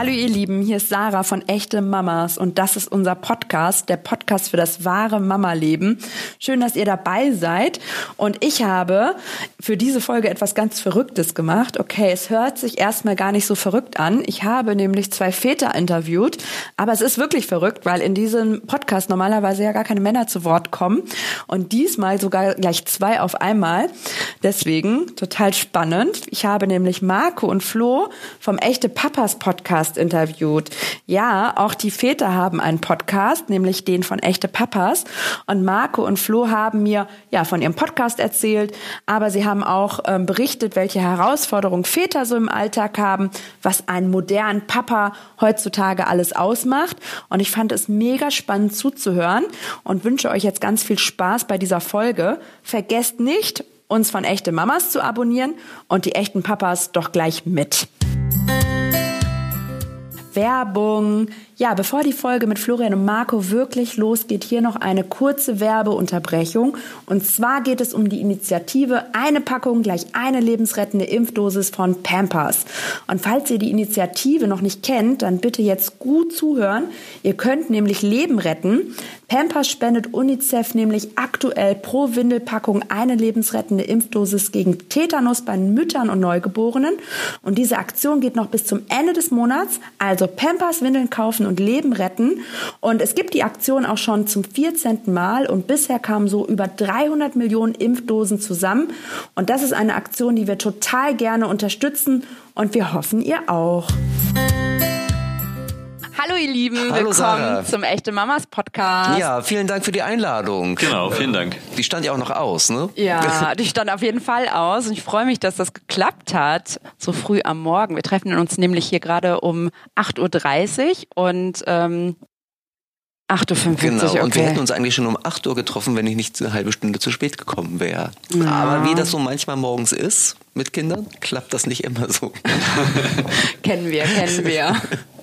Hallo ihr Lieben, hier ist Sarah von Echte Mamas und das ist unser Podcast, der Podcast für das wahre Mama-Leben. Schön, dass ihr dabei seid und ich habe für diese Folge etwas ganz Verrücktes gemacht. Okay, es hört sich erstmal gar nicht so verrückt an. Ich habe nämlich zwei Väter interviewt, aber es ist wirklich verrückt, weil in diesem Podcast normalerweise ja gar keine Männer zu Wort kommen und diesmal sogar gleich zwei auf einmal. Deswegen total spannend. Ich habe nämlich Marco und Flo vom Echte Papas Podcast Podcast interviewt. Ja, auch die Väter haben einen Podcast, nämlich den von Echte Papas. Und Marco und Flo haben mir ja von ihrem Podcast erzählt, aber sie haben auch ähm, berichtet, welche Herausforderungen Väter so im Alltag haben, was einen modernen Papa heutzutage alles ausmacht. Und ich fand es mega spannend zuzuhören und wünsche euch jetzt ganz viel Spaß bei dieser Folge. Vergesst nicht, uns von echte Mamas zu abonnieren und die echten Papas doch gleich mit. Werbung. Ja, bevor die Folge mit Florian und Marco wirklich losgeht, hier noch eine kurze Werbeunterbrechung. Und zwar geht es um die Initiative Eine Packung gleich eine lebensrettende Impfdosis von Pampers. Und falls ihr die Initiative noch nicht kennt, dann bitte jetzt gut zuhören. Ihr könnt nämlich Leben retten. Pampers spendet UNICEF nämlich aktuell pro Windelpackung eine lebensrettende Impfdosis gegen Tetanus bei Müttern und Neugeborenen. Und diese Aktion geht noch bis zum Ende des Monats. Also Pampers Windeln kaufen und Leben retten. Und es gibt die Aktion auch schon zum 14. Mal und bisher kamen so über 300 Millionen Impfdosen zusammen. Und das ist eine Aktion, die wir total gerne unterstützen und wir hoffen, ihr auch. Hallo ihr Lieben, Hallo, willkommen Sarah. zum Echte Mamas Podcast. Ja, vielen Dank für die Einladung. Genau, vielen Dank. Die stand ja auch noch aus, ne? Ja, die stand auf jeden Fall aus und ich freue mich, dass das geklappt hat, so früh am Morgen. Wir treffen uns nämlich hier gerade um 8.30 Uhr und ähm, 8.45 Uhr, Genau. okay. Und wir hätten uns eigentlich schon um 8 Uhr getroffen, wenn ich nicht eine halbe Stunde zu spät gekommen wäre. Aber wie das so manchmal morgens ist mit Kindern, klappt das nicht immer so. Kennen wir, kennen wir.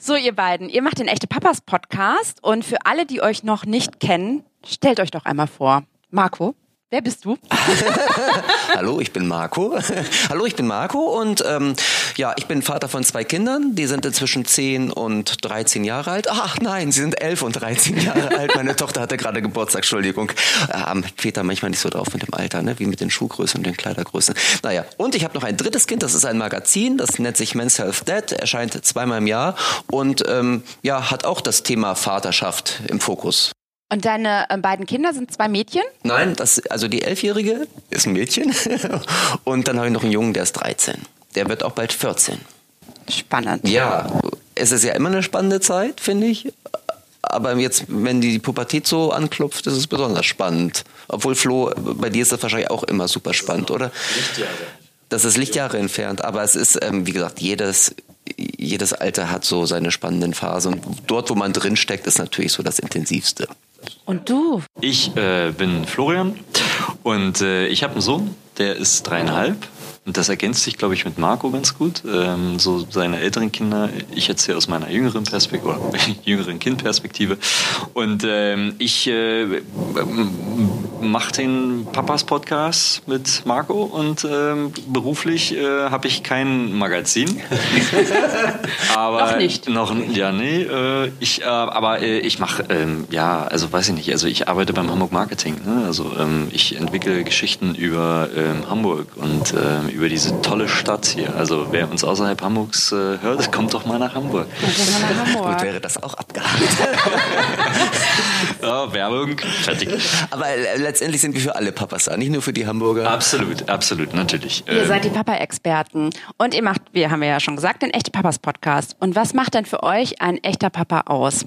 So, ihr beiden, ihr macht den Echte Papas Podcast und für alle, die euch noch nicht kennen, stellt euch doch einmal vor. Marco, wer bist du? Hallo, ich bin Marco. Hallo, ich bin Marco und ähm, ja, ich bin Vater von zwei Kindern. Die sind inzwischen 10 und 13 Jahre alt. Ach nein, sie sind 11 und 13 Jahre alt. Meine Tochter hatte gerade Geburtstag, Entschuldigung. Äh, Haben Väter manchmal nicht so drauf mit dem Alter, ne? wie mit den Schuhgrößen und den Kleidergrößen. Naja, und ich habe noch ein drittes Kind, das ist ein Magazin, das nennt sich Men's Health Dad, erscheint zweimal im Jahr und ähm, ja, hat auch das Thema Vaterschaft im Fokus. Und deine äh, beiden Kinder sind zwei Mädchen? Nein, das, also die Elfjährige ist ein Mädchen und dann habe ich noch einen Jungen, der ist 13. Der wird auch bald 14. Spannend. Ja, es ist ja immer eine spannende Zeit, finde ich. Aber jetzt, wenn die Pubertät so anklopft, ist es besonders spannend. Obwohl, Flo, bei dir ist das wahrscheinlich auch immer super spannend, oder? Lichtjahre. Das ist Lichtjahre entfernt, aber es ist, ähm, wie gesagt, jedes, jedes Alter hat so seine spannenden Phasen. Und dort, wo man drinsteckt, ist natürlich so das Intensivste. Und du? Ich äh, bin Florian und äh, ich habe einen Sohn, der ist dreieinhalb. Und das ergänzt sich, glaube ich, mit Marco ganz gut. Ähm, so seine älteren Kinder, ich erzähle aus meiner jüngeren Perspektive, oder jüngeren Kindperspektive. Und ähm, ich äh, mache den Papas Podcast mit Marco und ähm, beruflich äh, habe ich kein Magazin. aber Noch nicht. Noch, ja, nee. Äh, ich, äh, aber äh, ich mache, ähm, ja, also weiß ich nicht. Also ich arbeite beim Hamburg Marketing. Ne? Also ähm, ich entwickle Geschichten über ähm, Hamburg und über diese tolle Stadt hier. Also wer uns außerhalb Hamburgs äh, hört, kommt doch mal nach Hamburg. Gut wäre das auch abgehakt. Ja, Werbung, fertig. Aber äh, letztendlich sind wir für alle Papas da, nicht nur für die Hamburger. Absolut, absolut, natürlich. Ihr Ähm, seid die Papa-Experten. Und ihr macht, wir haben ja schon gesagt, den Echte Papas Podcast. Und was macht denn für euch ein echter Papa aus?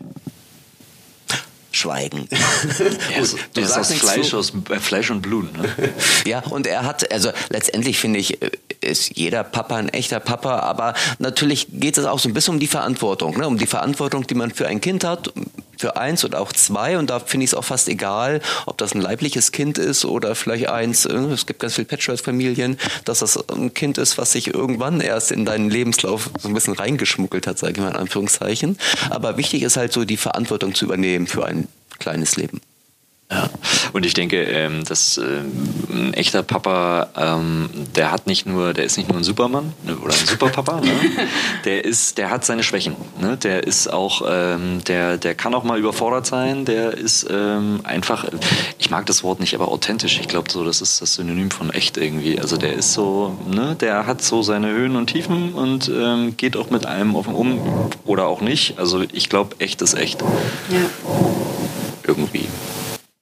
Schweigen. er ist, Du er ist sagst aus nichts Fleisch, zu. aus äh, Fleisch und Blut. Ne? Ja, und er hat, also letztendlich finde ich, äh, ist jeder Papa ein echter Papa, aber natürlich geht es auch so ein bisschen um die Verantwortung, ne? um die Verantwortung, die man für ein Kind hat, für eins oder auch zwei und da finde ich es auch fast egal, ob das ein leibliches Kind ist oder vielleicht eins, äh, es gibt ganz viele Patchwork-Familien, dass das ein Kind ist, was sich irgendwann erst in deinen Lebenslauf so ein bisschen reingeschmuggelt hat, sage ich mal in Anführungszeichen. Aber wichtig ist halt so die Verantwortung zu übernehmen für ein kleines Leben. Ja. Und ich denke, ähm, dass ähm, ein echter Papa, ähm, der hat nicht nur, der ist nicht nur ein Supermann ne, oder ein Superpapa, ne? der ist, der hat seine Schwächen. Ne? Der ist auch, ähm, der, der kann auch mal überfordert sein. Der ist ähm, einfach, ich mag das Wort nicht, aber authentisch. Ich glaube, so das ist das Synonym von echt irgendwie. Also der ist so, ne, der hat so seine Höhen und Tiefen und ähm, geht auch mit allem offen um oder auch nicht. Also ich glaube, echt ist echt. Ja. Irgendwie.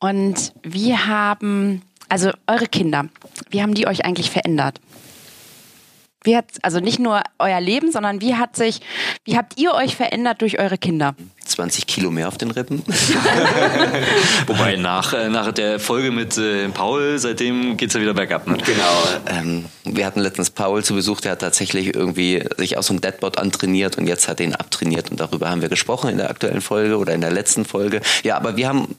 Und wie haben, also eure Kinder, wie haben die euch eigentlich verändert? Wie hat, also nicht nur euer Leben, sondern wie hat sich, wie habt ihr euch verändert durch eure Kinder? 20 Kilo mehr auf den Rippen. Wobei nach, äh, nach der Folge mit äh, Paul, seitdem geht es ja wieder bergab. Ne? Genau. Ähm, wir hatten letztens Paul zu Besuch, der hat tatsächlich irgendwie sich aus so einem Deadbot antrainiert und jetzt hat er ihn abtrainiert und darüber haben wir gesprochen in der aktuellen Folge oder in der letzten Folge. Ja, aber wir haben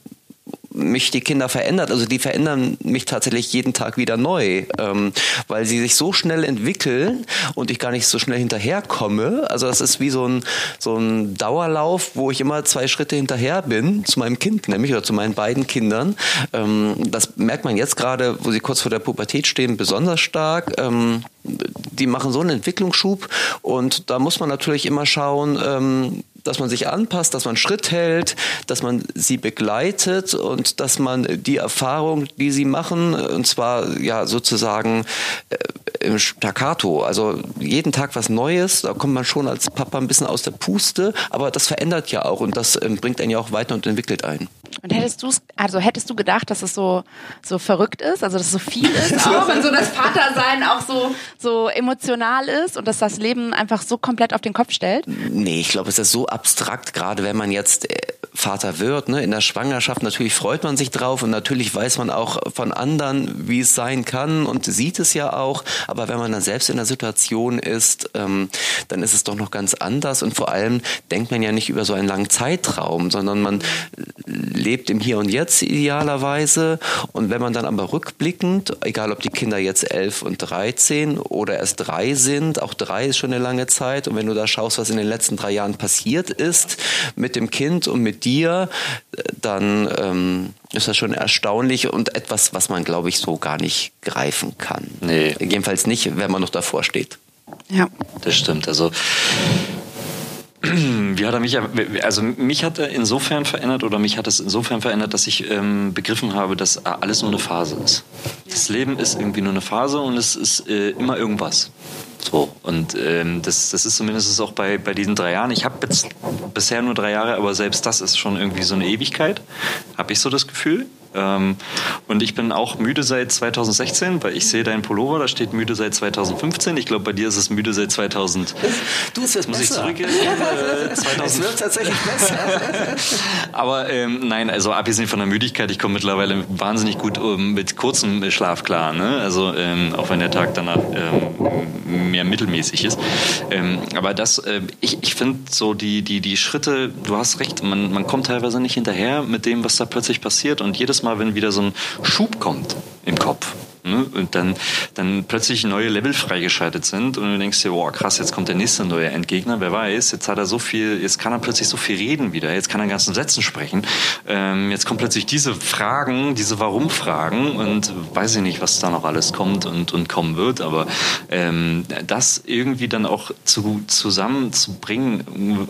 mich die Kinder verändert. Also die verändern mich tatsächlich jeden Tag wieder neu, ähm, weil sie sich so schnell entwickeln und ich gar nicht so schnell hinterherkomme. Also das ist wie so ein, so ein Dauerlauf, wo ich immer zwei Schritte hinterher bin, zu meinem Kind nämlich oder zu meinen beiden Kindern. Ähm, das merkt man jetzt gerade, wo sie kurz vor der Pubertät stehen, besonders stark. Ähm, die machen so einen Entwicklungsschub und da muss man natürlich immer schauen, ähm, dass man sich anpasst, dass man Schritt hält, dass man sie begleitet und dass man die Erfahrung, die sie machen, und zwar ja sozusagen äh, im Staccato, also jeden Tag was Neues, da kommt man schon als Papa ein bisschen aus der Puste, aber das verändert ja auch und das ähm, bringt einen ja auch weiter und entwickelt einen. Und hättest du also hättest du gedacht, dass es so so verrückt ist, also dass es so viel ist, auch und so das Vatersein auch so so emotional ist und dass das Leben einfach so komplett auf den Kopf stellt? Nee, ich glaube, es ist so abstrakt, gerade wenn man jetzt äh, Vater wird, ne, in der Schwangerschaft, natürlich freut man sich drauf und natürlich weiß man auch von anderen, wie es sein kann und sieht es ja auch, aber wenn man dann selbst in der Situation ist, ähm, dann ist es doch noch ganz anders und vor allem denkt man ja nicht über so einen langen Zeitraum, sondern man lebt im Hier und Jetzt idealerweise. Und wenn man dann aber rückblickend, egal ob die Kinder jetzt elf und 13 oder erst drei sind, auch drei ist schon eine lange Zeit. Und wenn du da schaust, was in den letzten drei Jahren passiert ist mit dem Kind und mit dir, dann ähm, ist das schon erstaunlich und etwas, was man, glaube ich, so gar nicht greifen kann. Nee. Jedenfalls nicht, wenn man noch davor steht. Ja. Das stimmt. Also wie hat er mich, also mich hat er insofern verändert oder mich hat es insofern verändert, dass ich ähm, begriffen habe, dass alles nur eine Phase ist. Das Leben ist irgendwie nur eine Phase und es ist äh, immer irgendwas. So, und ähm, das, das ist zumindest auch bei, bei diesen drei Jahren. Ich habe jetzt bisher nur drei Jahre, aber selbst das ist schon irgendwie so eine Ewigkeit, habe ich so das Gefühl. Ähm, und ich bin auch müde seit 2016, weil ich sehe deinen Pullover, da steht müde seit 2015. Ich glaube, bei dir ist es müde seit 2000. Du, es wird Muss ich besser. zurückgehen? Äh, 2000. Es wird tatsächlich besser. Aber ähm, nein, also abgesehen von der Müdigkeit, ich komme mittlerweile wahnsinnig gut um, mit kurzem Schlaf klar. Ne? Also ähm, auch wenn der Tag danach ähm, mehr mittelmäßig ist. Ähm, aber das, äh, ich, ich finde so die, die, die Schritte, du hast recht, man, man kommt teilweise nicht hinterher mit dem, was da plötzlich passiert. Und jedes Mal, wenn wieder so ein Schub kommt im Kopf, Ne? Und dann, dann plötzlich neue Level freigeschaltet sind und du denkst dir, boah, krass, jetzt kommt der nächste neue Endgegner, wer weiß, jetzt hat er so viel, jetzt kann er plötzlich so viel reden wieder, jetzt kann er ganzen Sätzen sprechen. Ähm, jetzt kommen plötzlich diese Fragen, diese Warum-Fragen und weiß ich nicht, was da noch alles kommt und, und kommen wird, aber ähm, das irgendwie dann auch zu, zusammenzubringen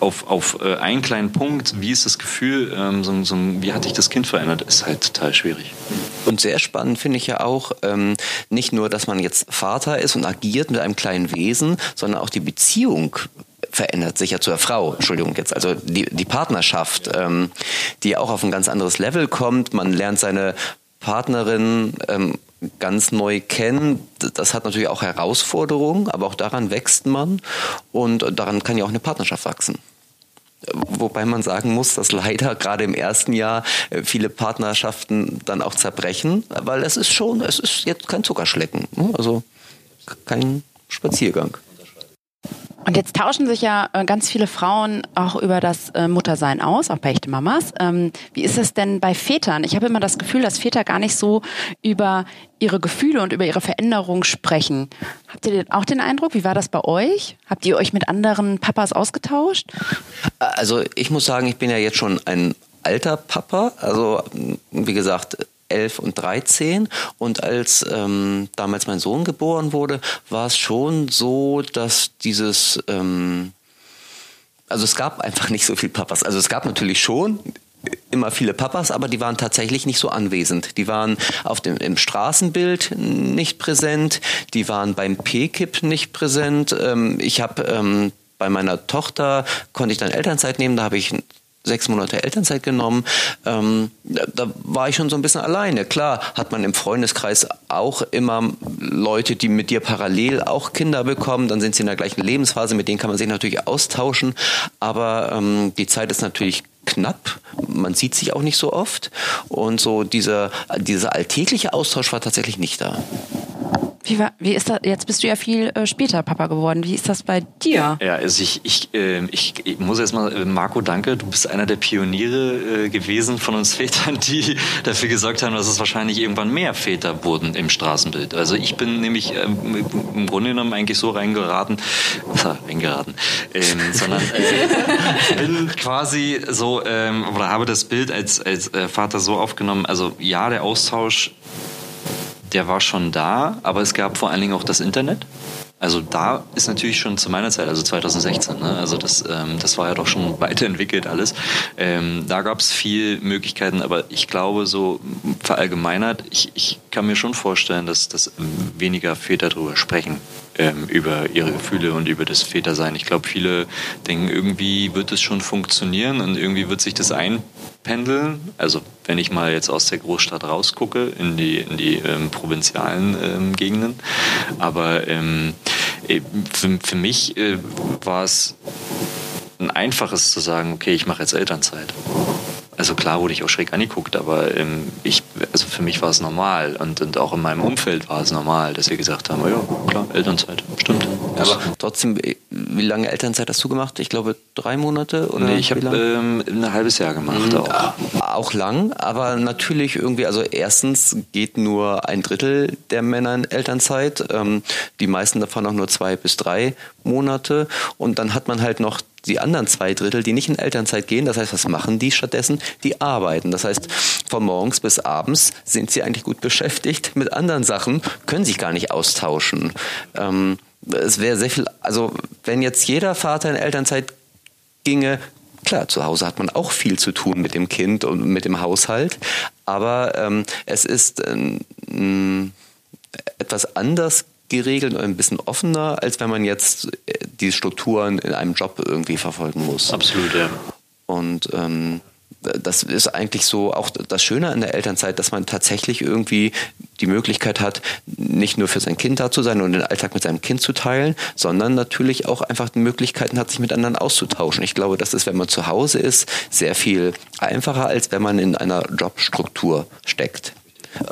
auf, auf äh, einen kleinen Punkt, wie ist das Gefühl, ähm, so, so, wie hat dich das Kind verändert, ist halt total schwierig. Und sehr spannend finde ich ja auch, ähm, nicht nur, dass man jetzt Vater ist und agiert mit einem kleinen Wesen, sondern auch die Beziehung verändert sich ja zur Frau, Entschuldigung jetzt, also die, die Partnerschaft, ähm, die auch auf ein ganz anderes Level kommt. Man lernt seine Partnerin ähm, ganz neu kennen. Das hat natürlich auch Herausforderungen, aber auch daran wächst man und daran kann ja auch eine Partnerschaft wachsen. Wobei man sagen muss, dass leider gerade im ersten Jahr äh, viele Partnerschaften dann auch zerbrechen, weil es ist schon, es ist jetzt kein Zuckerschlecken, ne? also kein Spaziergang. Und jetzt tauschen sich ja äh, ganz viele Frauen auch über das äh, Muttersein aus, auch bei echte Mamas. Ähm, wie ist es denn bei Vätern? Ich habe immer das Gefühl, dass Väter gar nicht so über ihre Gefühle und über ihre Veränderung sprechen. Habt ihr auch den Eindruck? Wie war das bei euch? Habt ihr euch mit anderen Papas ausgetauscht? Also ich muss sagen, ich bin ja jetzt schon ein alter Papa, also wie gesagt, 11 und 13. Und als ähm, damals mein Sohn geboren wurde, war es schon so, dass dieses, ähm, also es gab einfach nicht so viel Papas. Also es gab natürlich schon immer viele Papas, aber die waren tatsächlich nicht so anwesend. Die waren auf dem im Straßenbild nicht präsent, die waren beim PKIP nicht präsent. Ähm, ich habe ähm, bei meiner Tochter konnte ich dann Elternzeit nehmen, da habe ich sechs Monate Elternzeit genommen. Ähm, da war ich schon so ein bisschen alleine. Klar hat man im Freundeskreis auch immer Leute, die mit dir parallel auch Kinder bekommen. Dann sind sie in der gleichen Lebensphase, mit denen kann man sich natürlich austauschen. Aber ähm, die Zeit ist natürlich knapp. Man sieht sich auch nicht so oft. Und so dieser, dieser alltägliche Austausch war tatsächlich nicht da. Wie, war, wie ist das? Jetzt bist du ja viel äh, später Papa geworden. Wie ist das bei dir? Ja, also ich, ich, äh, ich, ich muss erstmal, äh, Marco, danke. Du bist einer der Pioniere äh, gewesen von uns Vätern, die dafür gesorgt haben, dass es wahrscheinlich irgendwann mehr Väter wurden im Straßenbild. Also ich bin nämlich ähm, im Grunde genommen eigentlich so reingeraten, äh, reingeraten, ähm, sondern äh, bin quasi so ähm, oder habe das Bild als als äh, Vater so aufgenommen. Also ja, der Austausch der war schon da, aber es gab vor allen Dingen auch das Internet. Also da ist natürlich schon zu meiner Zeit, also 2016, ne? also das, ähm, das war ja doch schon weiterentwickelt alles. Ähm, da gab es viel Möglichkeiten, aber ich glaube so verallgemeinert, ich, ich kann mir schon vorstellen, dass, dass weniger Väter darüber sprechen, ähm, über ihre Gefühle und über das Vätersein. Ich glaube, viele denken, irgendwie wird es schon funktionieren und irgendwie wird sich das einpendeln. Also wenn ich mal jetzt aus der Großstadt rausgucke in die, in die ähm, provinzialen ähm, Gegenden. Aber ähm, äh, für, für mich äh, war es ein einfaches zu sagen, okay, ich mache jetzt Elternzeit. Also klar wurde ich auch schräg angeguckt, aber ähm, ich, also für mich war es normal und, und auch in meinem Umfeld war es normal, dass wir gesagt haben, ja klar, Elternzeit, stimmt. Aber trotzdem, wie lange Elternzeit hast du gemacht? Ich glaube drei Monate oder? Nee, ich habe ähm, ein halbes Jahr gemacht mhm. auch. Auch lang, aber natürlich irgendwie, also erstens geht nur ein Drittel der Männer in Elternzeit, ähm, die meisten davon auch nur zwei bis drei Monate und dann hat man halt noch die anderen zwei Drittel, die nicht in Elternzeit gehen. Das heißt, was machen die stattdessen? Die arbeiten. Das heißt, von morgens bis abends sind sie eigentlich gut beschäftigt mit anderen Sachen, können sich gar nicht austauschen. Ähm, es wäre sehr viel, also wenn jetzt jeder Vater in Elternzeit ginge, Klar, zu Hause hat man auch viel zu tun mit dem Kind und mit dem Haushalt, aber ähm, es ist ähm, etwas anders geregelt und ein bisschen offener, als wenn man jetzt äh, die Strukturen in einem Job irgendwie verfolgen muss. Absolut, ja. Und ähm, das ist eigentlich so auch das Schöne an der Elternzeit, dass man tatsächlich irgendwie die Möglichkeit hat, nicht nur für sein Kind da zu sein und den Alltag mit seinem Kind zu teilen, sondern natürlich auch einfach die Möglichkeiten hat, sich mit anderen auszutauschen. Ich glaube, das ist, wenn man zu Hause ist, sehr viel einfacher, als wenn man in einer Jobstruktur steckt.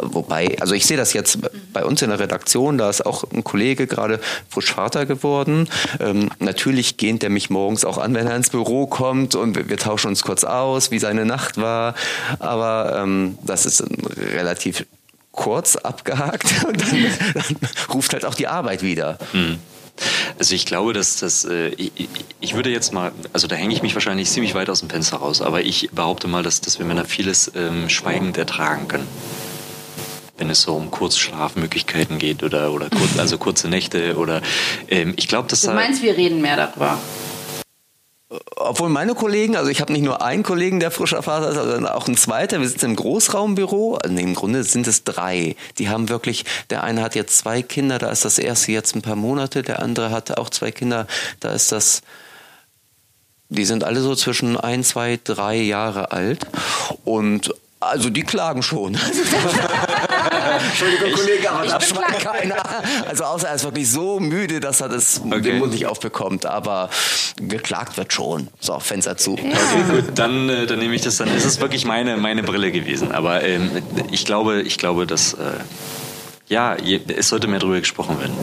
Wobei, also ich sehe das jetzt bei uns in der Redaktion, da ist auch ein Kollege gerade frisch Vater geworden. Ähm, natürlich gehnt der mich morgens auch an, wenn er ins Büro kommt und wir, wir tauschen uns kurz aus, wie seine Nacht war. Aber ähm, das ist relativ kurz abgehakt und dann, dann ruft halt auch die Arbeit wieder. Mhm. Also ich glaube, dass das, äh, ich, ich, würde jetzt mal, also da hänge ich mich wahrscheinlich ziemlich weit aus dem Fenster raus, aber ich behaupte mal, dass, dass wir Männer vieles ähm, schweigend ertragen können wenn es so um Kurzschlafmöglichkeiten geht oder, oder kurz, also kurze Nächte oder ähm, ich glaube, dass Du meinst, wir reden mehr darüber? Obwohl meine Kollegen, also ich habe nicht nur einen Kollegen, der frischer Vater ist, sondern auch ein zweiter. Wir sitzen im Großraumbüro. Also Im Grunde sind es drei. Die haben wirklich, der eine hat jetzt zwei Kinder, da ist das erste jetzt ein paar Monate. Der andere hat auch zwei Kinder, da ist das, die sind alle so zwischen ein, zwei, drei Jahre alt. Und also die klagen schon. Entschuldigung, Kollege, aber da schweigt keiner. Also außer er ist wirklich so müde, dass er das okay. den Mund nicht aufbekommt. Aber geklagt wird schon. So, Fenster zu. Ja. Okay, gut, dann, äh, dann nehme ich das. Dann ist es wirklich meine, meine Brille gewesen. Aber ähm, ich glaube, ich glaube, dass. Äh, ja, es sollte mehr darüber gesprochen werden,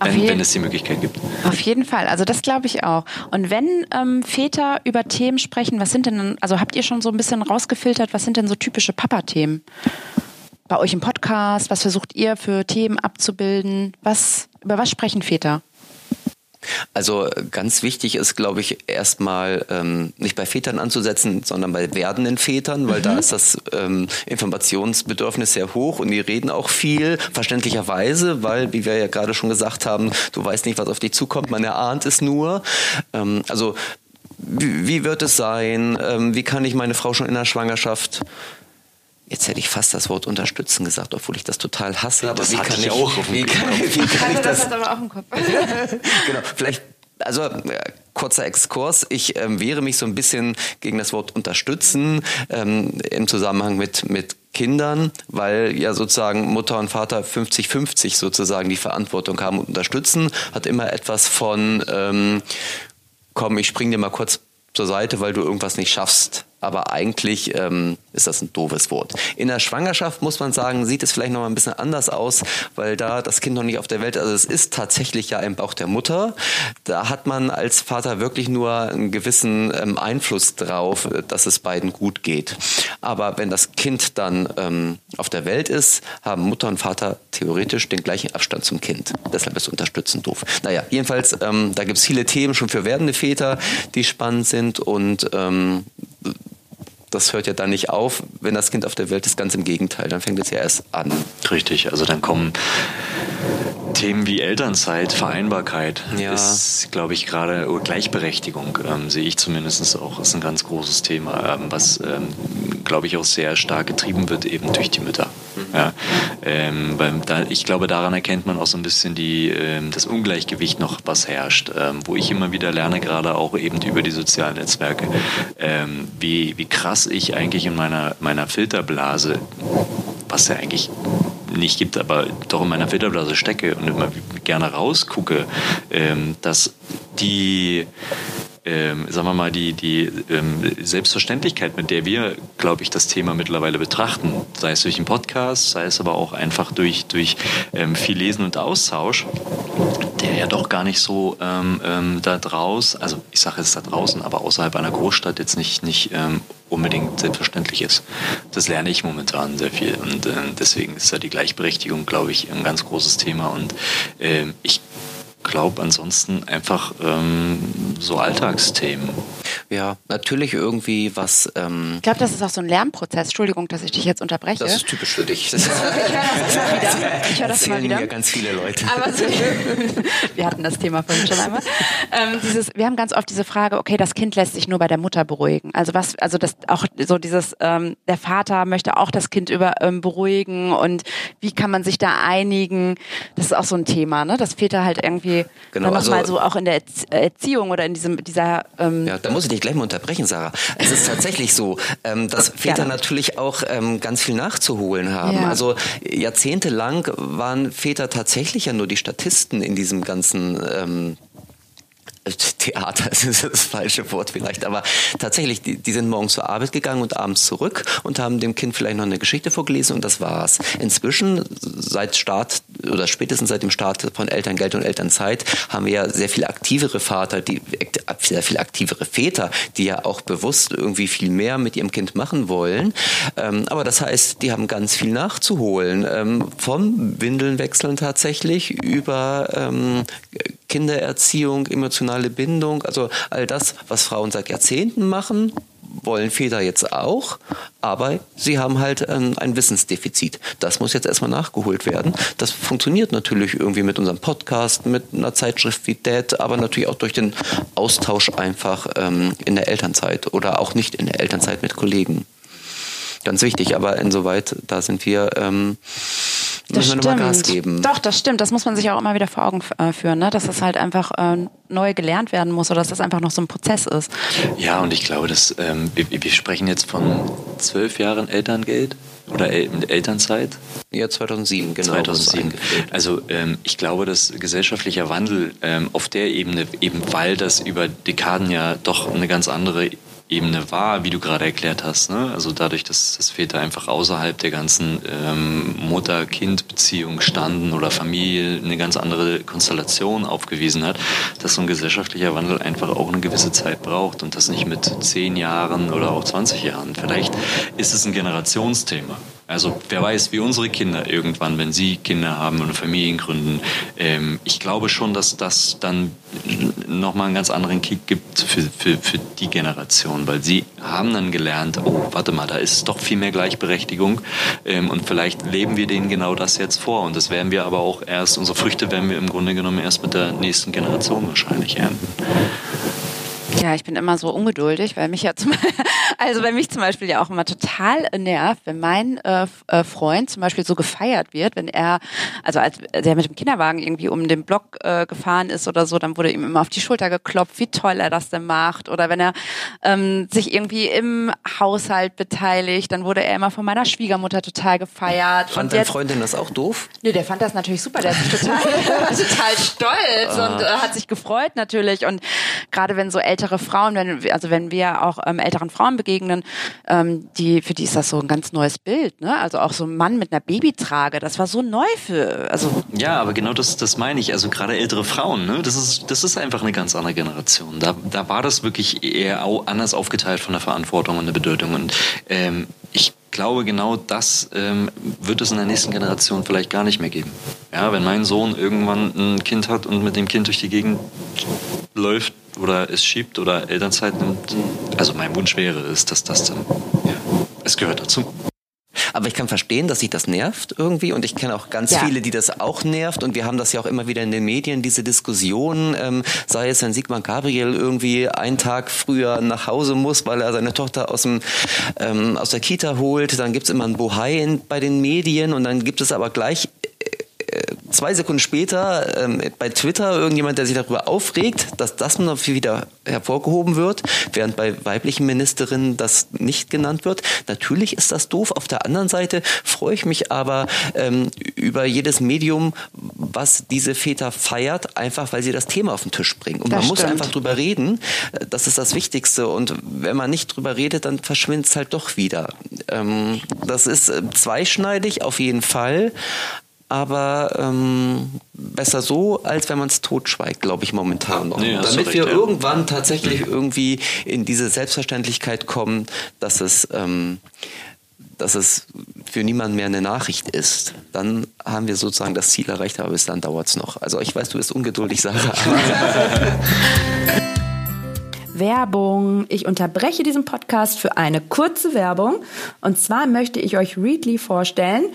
wenn, wenn, es die Möglichkeit gibt. Auf jeden Fall, also das glaube ich auch. Und wenn ähm, Väter über Themen sprechen, was sind denn, also habt ihr schon so ein bisschen rausgefiltert, was sind denn so typische Papa-Themen? Bei euch im Podcast, was versucht ihr für Themen abzubilden? Was, über was sprechen Väter? Also ganz wichtig ist, glaube ich, erstmal ähm, nicht bei Vätern anzusetzen, sondern bei werdenden Vätern, weil mhm. da ist das ähm, Informationsbedürfnis sehr hoch und die reden auch viel, verständlicherweise, weil, wie wir ja gerade schon gesagt haben, du weißt nicht, was auf dich zukommt, man erahnt es nur. Ähm, also wie, wie, wird es sein? Ähm, wie kann ich meine Frau schon in der Schwangerschaft Jetzt hätte ich fast das Wort unterstützen gesagt, obwohl ich das total hasse. Aber das wie kann ich auch wie kann, wie kann ich das? das aber auch im Kopf. genau, vielleicht also äh, kurzer Exkurs. Ich ähm, wehre mich so ein bisschen gegen das Wort unterstützen ähm, im Zusammenhang mit, mit Kindern, weil ja sozusagen Mutter und Vater 50-50 sozusagen die Verantwortung haben und unterstützen, hat immer etwas von, ähm, komm, ich spring dir mal kurz zur Seite, weil du irgendwas nicht schaffst aber eigentlich ähm, ist das ein doofes Wort. In der Schwangerschaft muss man sagen, sieht es vielleicht noch mal ein bisschen anders aus, weil da das Kind noch nicht auf der Welt, also es ist tatsächlich ja im Bauch der Mutter. Da hat man als Vater wirklich nur einen gewissen ähm, Einfluss drauf, dass es beiden gut geht. Aber wenn das Kind dann ähm, auf der Welt ist, haben Mutter und Vater theoretisch den gleichen Abstand zum Kind. Deshalb ist Unterstützen doof. Naja, jedenfalls, ähm, da gibt es viele Themen schon für werdende Väter, die spannend sind und ähm, das hört ja dann nicht auf, wenn das Kind auf der Welt ist, ganz im Gegenteil, dann fängt es ja erst an. Richtig, also dann kommen Themen wie Elternzeit, Vereinbarkeit ja. ist, glaube ich, gerade Gleichberechtigung, ähm, sehe ich zumindest auch, ist ein ganz großes Thema, ähm, was, ähm, glaube ich, auch sehr stark getrieben wird eben durch die Mütter. Mhm. Ja, ähm, beim, da, ich glaube, daran erkennt man auch so ein bisschen die, ähm, das Ungleichgewicht noch, was herrscht, ähm, wo ich immer wieder lerne, gerade auch eben über die sozialen Netzwerke, wie, wie krass ich eigentlich in meiner, meiner Filterblase, was ja eigentlich nicht gibt, aber doch in meiner Filterblase stecke und immer gerne rausgucke, ähm, dass die ähm, sagen wir mal, die, die ähm, Selbstverständlichkeit, mit der wir, glaube ich, das Thema mittlerweile betrachten, sei es durch einen Podcast, sei es aber auch einfach durch, durch ähm, viel Lesen und Austausch, der ja doch gar nicht so ähm, ähm, da draußen, also ich sage jetzt da draußen, aber außerhalb einer Großstadt jetzt nicht, nicht ähm, unbedingt selbstverständlich ist. Das lerne ich momentan sehr viel und äh, deswegen ist ja die Gleichberechtigung, glaube ich, ein ganz großes Thema und äh, ich glaube ansonsten einfach ähm, so Alltagsthemen. Ja, natürlich irgendwie was. Ähm ich glaube, das ist auch so ein Lernprozess. Entschuldigung, dass ich dich jetzt unterbreche. Das ist typisch für dich. Das ich höre das immer wieder. Ich höre das immer wieder. mir ganz viele Leute. Aber so, wir hatten das Thema vorhin schon einmal. Ähm, dieses, wir haben ganz oft diese Frage, okay, das Kind lässt sich nur bei der Mutter beruhigen. Also was, also das auch so dieses, ähm, der Vater möchte auch das Kind über ähm, beruhigen und wie kann man sich da einigen? Das ist auch so ein Thema, ne? Dass Väter halt irgendwie genau, nochmal also, so auch in der Erziehung oder in diesem dieser. Ähm, ja, da muss ich dich gleich mal unterbrechen, Sarah. Es ist tatsächlich so, ähm, dass Väter natürlich auch ähm, ganz viel nachzuholen haben. Ja. Also jahrzehntelang waren Väter tatsächlich ja nur die Statisten in diesem ganzen ähm, Theater ist das falsche Wort vielleicht, aber tatsächlich, die, die sind morgens zur Arbeit gegangen und abends zurück und haben dem Kind vielleicht noch eine Geschichte vorgelesen und das war's. Inzwischen, seit Start oder spätestens seit dem Start von Elterngeld und Elternzeit, haben wir ja sehr viel aktivere Vater, die sehr viel aktivere Väter, die ja auch bewusst irgendwie viel mehr mit ihrem Kind machen wollen. Ähm, aber das heißt, die haben ganz viel nachzuholen. Ähm, vom Windeln wechseln tatsächlich über ähm, Kindererziehung, emotionale Bindung, also all das, was Frauen seit Jahrzehnten machen, wollen Väter jetzt auch, aber sie haben halt ein, ein, Wissensdefizit. Das muss jetzt erstmal nachgeholt werden. Das funktioniert natürlich irgendwie mit unserem Podcast, mit einer Zeitschrift wie Dad, aber natürlich auch durch den Austausch einfach ähm, in der Elternzeit oder auch nicht in der Elternzeit mit Kollegen. Ganz wichtig, aber insoweit, da sind wir ähm, das müssen wir Gas geben. Doch, das stimmt. Das muss man sich auch immer wieder vor Augen äh, führen, ne? dass das halt einfach äh, neu gelernt werden muss oder dass das einfach noch so ein Prozess ist. Ja, und ich glaube, dass ähm, wir, wir sprechen jetzt von zwölf Jahren Elterngeld oder El Elternzeit? Ja, 2007, genau. 2007. Also ähm, ich glaube, dass gesellschaftlicher Wandel ähm, auf der Ebene, eben weil das über Dekaden ja doch eine ganz andere Ebene war, wie du gerade erklärt hast. Ne? Also dadurch, dass, dass Väter einfach außerhalb der ganzen ähm, Mutter-Kind-Beziehung standen oder Familie eine ganz andere Konstellation aufgewiesen hat, dass so ein gesellschaftlicher Wandel einfach auch eine gewisse Zeit braucht und das nicht mit zehn Jahren oder auch 20 Jahren. Vielleicht ist es ein Generationsthema. Also wer weiß, wie unsere Kinder irgendwann, wenn sie Kinder haben und Familien gründen, ähm, ich glaube schon, dass das dann nochmal einen ganz anderen Kick gibt für, für, für die Generation, weil sie haben dann gelernt, oh, warte mal, da ist doch viel mehr Gleichberechtigung ähm, und vielleicht leben wir denen genau das jetzt vor und das werden wir aber auch erst, unsere Früchte werden wir im Grunde genommen erst mit der nächsten Generation wahrscheinlich ernten. Ja, ich bin immer so ungeduldig, weil mich ja zum, also weil mich zum Beispiel ja auch immer total nervt, wenn mein äh, äh, Freund zum Beispiel so gefeiert wird, wenn er, also als er mit dem Kinderwagen irgendwie um den Block äh, gefahren ist oder so, dann wurde ihm immer auf die Schulter geklopft, wie toll er das denn macht. Oder wenn er ähm, sich irgendwie im Haushalt beteiligt, dann wurde er immer von meiner Schwiegermutter total gefeiert. Fand deine Freundin das auch doof? Nee, der fand das natürlich super, der ist total, total stolz ah. und äh, hat sich gefreut natürlich. Und gerade wenn so ältere ältere Frauen, wenn, also wenn wir auch ähm, älteren Frauen begegnen, ähm, die, für die ist das so ein ganz neues Bild, ne? Also auch so ein Mann mit einer Babytrage, das war so neu für, also. Ja, aber genau das, das meine ich. Also gerade ältere Frauen, ne? Das ist, das ist einfach eine ganz andere Generation. Da, da war das wirklich eher anders aufgeteilt von der Verantwortung und der Bedeutung. Und ähm, ich glaube, genau das ähm, wird es in der nächsten Generation vielleicht gar nicht mehr geben. Ja, wenn mein Sohn irgendwann ein Kind hat und mit dem Kind durch die Gegend läuft, oder es schiebt oder Elternzeit nimmt. Also mein Wunsch wäre es, dass das dann, ja, es gehört dazu. Aber ich kann verstehen, dass sich das nervt irgendwie und ich kenne auch ganz ja. viele, die das auch nervt und wir haben das ja auch immer wieder in den Medien, diese Diskussion, ähm, sei es wenn Sigmar Gabriel irgendwie einen Tag früher nach Hause muss, weil er seine Tochter aus, dem, ähm, aus der Kita holt, dann gibt es immer ein Bohai bei den Medien und dann gibt es aber gleich zwei Sekunden später ähm, bei Twitter irgendjemand, der sich darüber aufregt, dass das noch wieder hervorgehoben wird, während bei weiblichen Ministerinnen das nicht genannt wird. Natürlich ist das doof. Auf der anderen Seite freue ich mich aber ähm, über jedes Medium, was diese Väter feiert, einfach weil sie das Thema auf den Tisch bringen. Und das man stimmt. muss einfach drüber reden. Das ist das Wichtigste. Und wenn man nicht drüber redet, dann verschwindet es halt doch wieder. Ähm, das ist äh, zweischneidig auf jeden Fall aber ähm, besser so, als wenn man es totschweigt, glaube ich momentan noch. Nee, Damit recht, wir ja. irgendwann tatsächlich irgendwie in diese Selbstverständlichkeit kommen, dass es, ähm, dass es für niemanden mehr eine Nachricht ist, dann haben wir sozusagen das Ziel erreicht, aber bis dann dauert es noch. Also ich weiß, du bist ungeduldig, Sarah. Werbung. Ich unterbreche diesen Podcast für eine kurze Werbung. Und zwar möchte ich euch Readly vorstellen.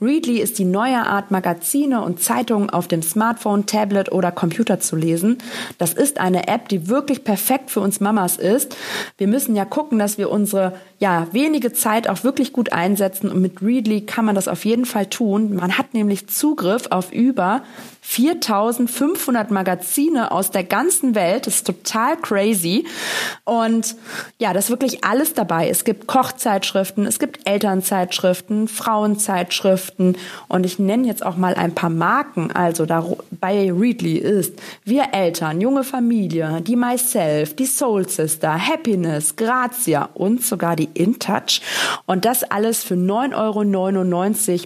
Readly ist die neue Art, Magazine und Zeitungen auf dem Smartphone, Tablet oder Computer zu lesen. Das ist eine App, die wirklich perfekt für uns Mamas ist. Wir müssen ja gucken, dass wir unsere ja, wenige Zeit auch wirklich gut einsetzen und mit Readly kann man das auf jeden Fall tun. Man hat nämlich Zugriff auf über 4500 Magazine aus der ganzen Welt. Das ist total crazy. Und ja, das ist wirklich alles dabei. Es gibt Kochzeitschriften, es gibt Elternzeitschriften, Frauenzeitschriften und ich nenne jetzt auch mal ein paar Marken. Also da, bei Readly ist Wir Eltern, Junge Familie, die Myself, die Soul Sister, Happiness, Grazia und sogar die InTouch. Und das alles für 9,99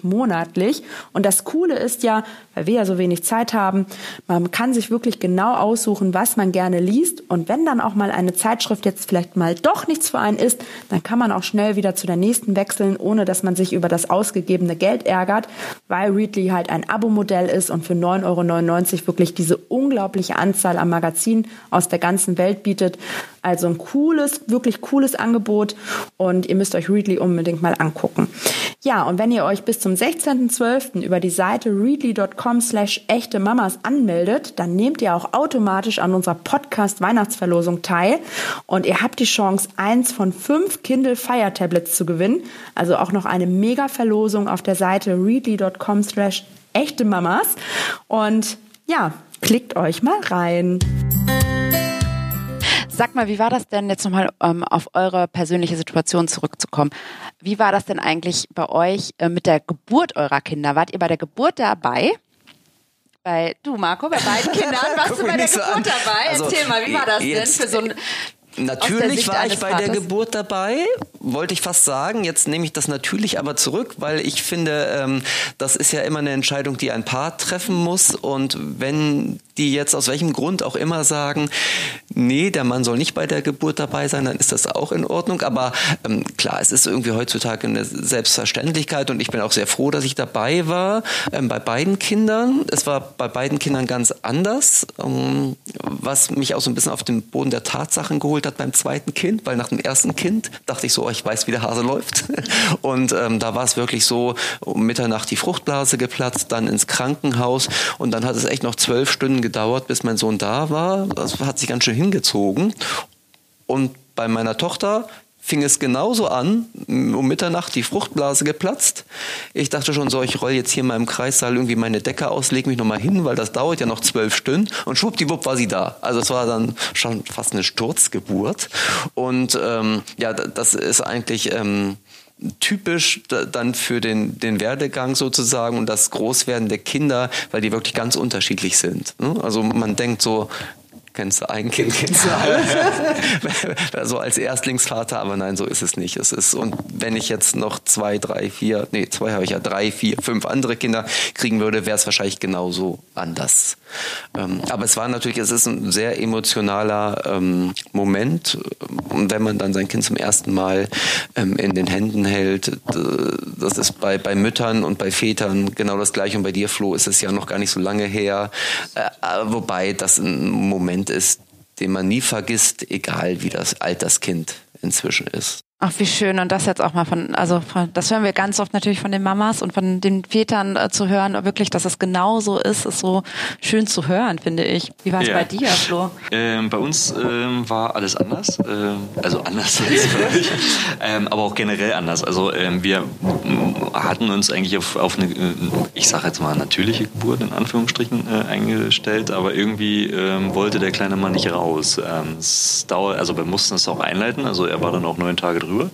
Euro monatlich. Und das Coole ist ja, weil wir ja so wenig Zeit haben. Man kann sich wirklich genau aussuchen, was man gerne liest. Und wenn dann auch mal eine Zeitschrift jetzt vielleicht mal doch nichts für einen ist, dann kann man auch schnell wieder zu der nächsten wechseln, ohne dass man sich über das ausgegebene Geld ärgert, weil Readly halt ein Abo-Modell ist und für 9,99 Euro wirklich diese unglaubliche Anzahl an Magazinen aus der ganzen Welt bietet. Also ein cooles, wirklich cooles Angebot und ihr müsst euch Readly unbedingt mal angucken. Ja, und wenn ihr euch bis zum 16.12. über die Seite readly.com slash echte Mamas anmeldet, dann nehmt ihr auch automatisch an unserer Podcast Weihnachtsverlosung teil und ihr habt die Chance, eins von fünf Kindle Fire Tablets zu gewinnen. Also auch noch eine mega Verlosung auf der Seite readly.com slash echte Mamas. Und ja, klickt euch mal rein. Sag mal, wie war das denn jetzt nochmal ähm, auf eure persönliche Situation zurückzukommen? Wie war das denn eigentlich bei euch äh, mit der Geburt eurer Kinder? Wart ihr bei der Geburt dabei? Bei du, Marco, bei beiden Kindern warst du bei der Geburt so dabei. Also, Erzähl mal, wie war das denn für so ein Natürlich war ich bei der Vaters? Geburt dabei, wollte ich fast sagen. Jetzt nehme ich das natürlich aber zurück, weil ich finde, ähm, das ist ja immer eine Entscheidung, die ein Paar treffen muss. Und wenn die jetzt aus welchem Grund auch immer sagen, nee, der Mann soll nicht bei der Geburt dabei sein, dann ist das auch in Ordnung. Aber ähm, klar, es ist irgendwie heutzutage eine Selbstverständlichkeit und ich bin auch sehr froh, dass ich dabei war ähm, bei beiden Kindern. Es war bei beiden Kindern ganz anders, ähm, was mich auch so ein bisschen auf den Boden der Tatsachen geholt hat beim zweiten Kind, weil nach dem ersten Kind dachte ich so, oh, ich weiß, wie der Hase läuft. Und ähm, da war es wirklich so, um Mitternacht die Fruchtblase geplatzt, dann ins Krankenhaus und dann hat es echt noch zwölf Stunden gedauert, bis mein Sohn da war. Das hat sich ganz schön hingezogen. Und bei meiner Tochter fing es genauso an, um Mitternacht die Fruchtblase geplatzt. Ich dachte schon so, ich roll jetzt hier mal im Kreissaal irgendwie meine Decke aus, leg mich nochmal hin, weil das dauert ja noch zwölf Stunden. Und schwuppdiwupp war sie da. Also es war dann schon fast eine Sturzgeburt. Und ähm, ja, das ist eigentlich... Ähm, typisch da- dann für den, den Werdegang sozusagen und das Großwerden der Kinder, weil die wirklich ganz unterschiedlich sind. ne? Also man denkt so, kennst du ein Kind, kennst du alle. so als Erstlingsvater, aber nein, so ist es nicht. Es ist, und wenn ich jetzt noch zwei, drei, vier, nee, zwei habe ich ja, drei, vier, fünf andere Kinder kriegen würde, wäre es wahrscheinlich genauso anders. Ähm, aber es war natürlich, es ist ein sehr emotionaler ähm, Moment. Und wenn man dann sein Kind zum ersten Mal ähm, in den Händen hält, das ist bei, bei Müttern und bei Vätern genau das gleiche. Und bei dir, Flo, ist es ja noch gar nicht so lange her. Äh, äh, wobei das ein Moment ist, den man nie vergisst, egal wie das alt das Kind inzwischen ist. Ach, wie schön. Und das jetzt auch mal von, also von, das hören wir ganz oft natürlich von den Mamas und von den Vätern äh, zu hören, wirklich, dass es genau so ist, ist so schön zu hören, finde ich. Wie war es Ja. bei dir, Flo? Ähm, bei uns ähm, war alles anders. Ähm, also anders als ähm, aber auch generell anders. Also ähm, wir hatten uns eigentlich auf, auf eine, äh, ich sage jetzt mal, natürliche Geburt in Anführungsstrichen äh, eingestellt, aber irgendwie ähm, wollte der kleine Mann nicht raus. Ähm, es dauert, also wir mussten es auch einleiten. Also er war dann auch neun Tage drüber,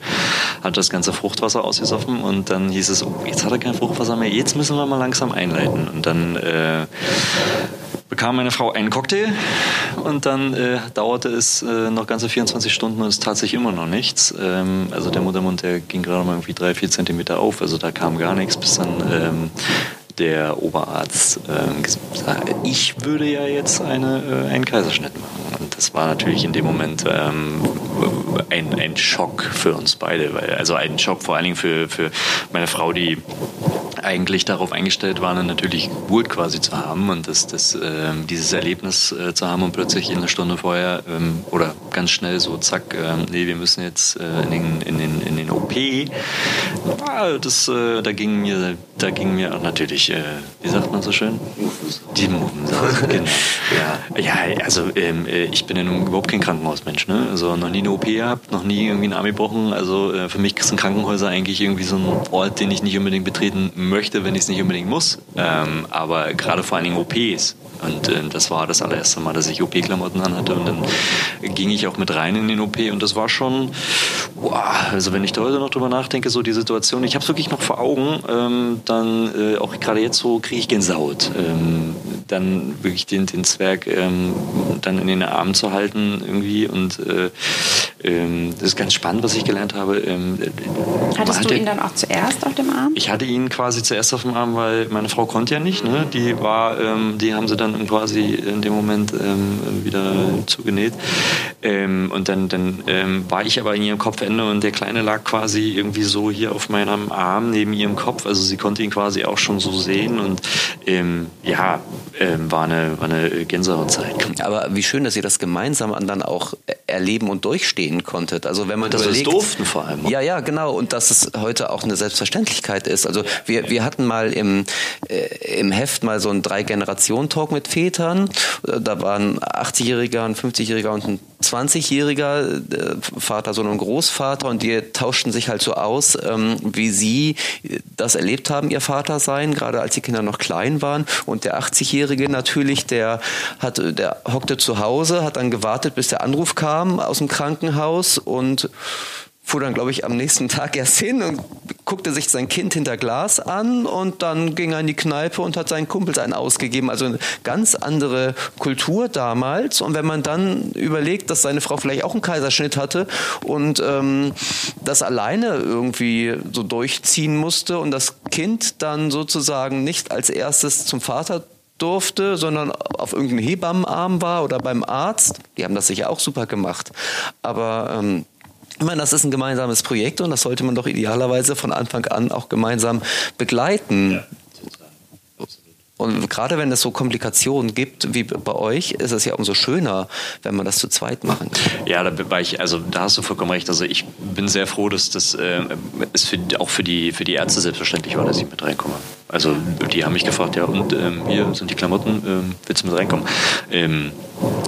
hat das ganze Fruchtwasser ausgesoffen und dann hieß es, oh, jetzt hat er kein Fruchtwasser mehr, jetzt müssen wir mal langsam einleiten. Und dann äh, bekam meine Frau einen Cocktail und dann äh, dauerte es äh, noch ganze 24 Stunden und es tat sich immer noch nichts. Ähm, also der Muttermund, der ging gerade mal irgendwie drei, vier Zentimeter auf, also da kam gar nichts, bis dann ähm, der Oberarzt ähm, gesagt hat, ich würde ja jetzt eine, äh, einen Kaiserschnitt machen. Und das war natürlich in dem Moment ähm, ein, ein Schock für uns beide, weil, also ein Schock vor allen Dingen für, für meine Frau, die eigentlich darauf eingestellt war, eine natürliche Geburt quasi zu haben und das, das, ähm, dieses Erlebnis äh, zu haben und plötzlich eine Stunde vorher ähm, oder ganz schnell so, zack, ähm, nee, wir müssen jetzt äh, in, den, in, den, in den OP. Ah, das, äh, da ging mir, da ging mir natürlich, äh, wie sagt man so schön? Die Muffensauce, genau. Ja, ja also ähm, äh, ich bin ja nun überhaupt kein Krankenhausmensch, ne? Also noch nie eine OP gehabt, noch nie irgendwie einen Arm gebrochen. Also äh, für mich sind Krankenhäuser eigentlich irgendwie so ein Ort, den ich nicht unbedingt betreten möchte, wenn ich es nicht unbedingt muss. Ähm, aber gerade vor allen Dingen OPs. Und ähm, das war das allererste Mal, dass ich OP-Klamotten anhatte. Und dann ging ich auch mit rein in den OP. Und das war schon, boah, also wenn ich da heute noch drüber nachdenke, so die Situation, ich habe es wirklich noch vor Augen, ähm, dann äh, auch gerade jetzt so kriege ich Gänsehaut. Ähm, dann wirklich den, den Zwerg ähm, dann in den Armen zu halten irgendwie. Und äh, ähm, das ist ganz spannend, was ich gelernt habe. Ähm, Hattest hat du ihn dann auch zuerst auf dem Arm? ich hatte ihn quasi zuerst auf dem Arm, weil meine Frau konnte ja nicht. Ne? Die war, ähm, die haben sie dann quasi in dem Moment wieder zugenäht. Und dann, dann war ich aber in ihrem Kopfende und der Kleine lag quasi irgendwie so hier auf meinem Arm neben ihrem Kopf. Also sie konnte ihn quasi auch schon so sehen und ähm, ja, ähm, war eine, war eine Gänsehautzeit. Aber wie schön, dass ihr das gemeinsam dann auch erleben und durchstehen konntet. Also wenn man es überlegt, durften vor allem. Ja, ja, genau. Und dass es heute auch eine Selbstverständlichkeit ist. Also wir, wir hatten mal im, äh, im Heft mal so einen Drei-Generationen-Talk mit Vätern. Da waren ein 80-Jähriger, ein 50-Jähriger und ein 20-Jähriger, äh, Vater, Sohn und Großvater. Und die tauschten sich halt so aus, ähm, wie sie das erlebt haben, ihr Vater sein, gerade als die Kinder noch klein waren. Und der 80-Jährige natürlich, der hat, der hockte zu Hause, hat dann gewartet, bis der Anruf kam aus dem Krankenhaus und fuhr dann, glaube ich, am nächsten Tag erst hin und guckte sich sein Kind hinter Glas an und dann ging er in die Kneipe und hat seinen Kumpels einen ausgegeben. Also eine ganz andere Kultur damals. Und wenn man dann überlegt, dass seine Frau vielleicht auch einen Kaiserschnitt hatte und ähm, das alleine irgendwie so durchziehen musste und das Kind dann sozusagen nicht als erstes zum Vater durfte, sondern auf irgendeinem Hebammenarm war oder beim Arzt. Die haben das sicher auch super gemacht. Aber ähm, ich meine, das ist ein gemeinsames Projekt und das sollte man doch idealerweise von Anfang an auch gemeinsam begleiten. Ja. Und gerade wenn es so Komplikationen gibt wie bei euch, ist es ja umso schöner, wenn man das zu zweit machen kann. Ja, da war ich, also da hast du vollkommen recht. Also ich bin sehr froh, dass das äh, ist für, auch für die, für die Ärzte selbstverständlich war, dass ich mit reinkomme. Also die haben mich gefragt, ja und ähm, hier sind die Klamotten, ähm, willst du mit reinkommen? Ähm,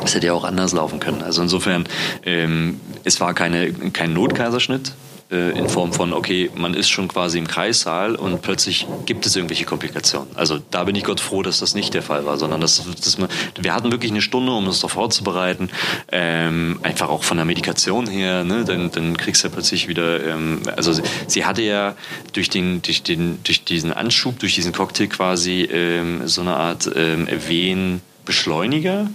das hätte ja auch anders laufen können. Also insofern, ähm, es war keine, kein Notkaiserschnitt, äh, in Form von, okay, man ist schon quasi im Kreissaal und plötzlich gibt es irgendwelche Komplikationen. Also da bin ich Gott froh, dass das nicht der Fall war, sondern dass, dass man, wir hatten wirklich eine Stunde, um das doch vorzubereiten, ähm, einfach auch von der Medikation her, ne? dann, dann kriegst du ja plötzlich wieder, ähm, also sie, sie, hatte ja durch, den, durch, den, durch diesen Anschub, durch diesen Cocktail quasi ähm, so eine Art ähm, Wehen, Beschleuniger,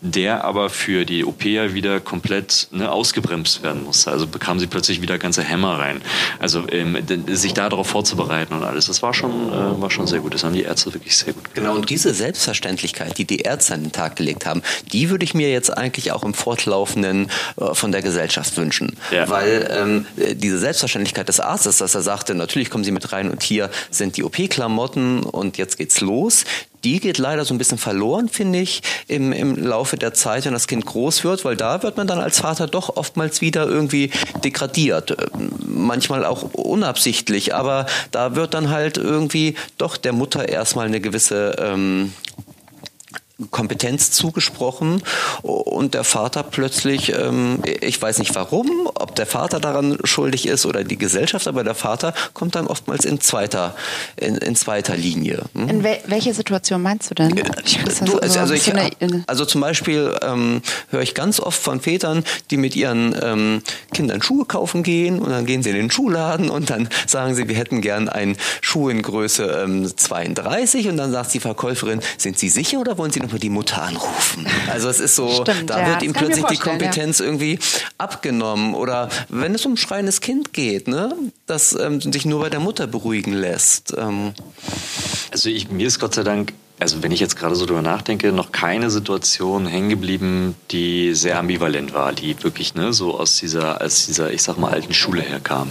der aber für die OP ja wieder komplett ne, ausgebremst werden musste. Also bekam sie plötzlich wieder ganze Hämmer rein. Also ähm, sich darauf vorzubereiten und alles, das war schon, äh, war schon sehr gut. Das haben die Ärzte wirklich sehr gut gemacht. Genau, und diese Selbstverständlichkeit, die die Ärzte an den Tag gelegt haben, die würde ich mir jetzt eigentlich auch im Fortlaufenden äh, von der Gesellschaft wünschen. Ja. Weil ähm, diese Selbstverständlichkeit des Arztes, dass er sagte, natürlich kommen Sie mit rein und hier sind die OP-Klamotten und jetzt geht's los, die geht leider so ein bisschen verloren, finde ich, im, im Laufe der Zeit, wenn das Kind groß wird, weil da wird man dann als Vater doch oftmals wieder irgendwie degradiert. Manchmal auch unabsichtlich, aber da wird dann halt irgendwie doch der Mutter erstmal eine gewisse ähm, Kompetenz zugesprochen und der Vater plötzlich, ähm, ich weiß nicht warum, ob der Vater daran schuldig ist oder die Gesellschaft, aber der Vater kommt dann oftmals in zweiter, in, in zweiter Linie. Hm? In wel welche Situation meinst du denn? Äh, du, also, also, ich, also, zum Beispiel ähm, höre ich ganz oft von Vätern, die mit ihren ähm, Kindern Schuhe kaufen gehen und dann gehen sie in den Schuhladen und dann sagen sie, wir hätten gern einen Schuh in Größe ähm, 32 und dann sagt die Verkäuferin, sind Sie sicher oder wollen Sie noch nochmal die Mutter anrufen. Also es ist so, Stimmt, da ja, wird ihm plötzlich die Kompetenz ja. irgendwie abgenommen. Oder wenn es um ein schreiendes Kind geht, ne, das ähm, sich nur bei der Mutter beruhigen lässt. Ähm. Also ich, mir ist Gott sei Dank also wenn ich jetzt gerade so drüber nachdenke, noch keine Situation hängen geblieben, die sehr ambivalent war, die wirklich ne, so aus dieser, aus dieser, ich sag mal, alten Schule herkam.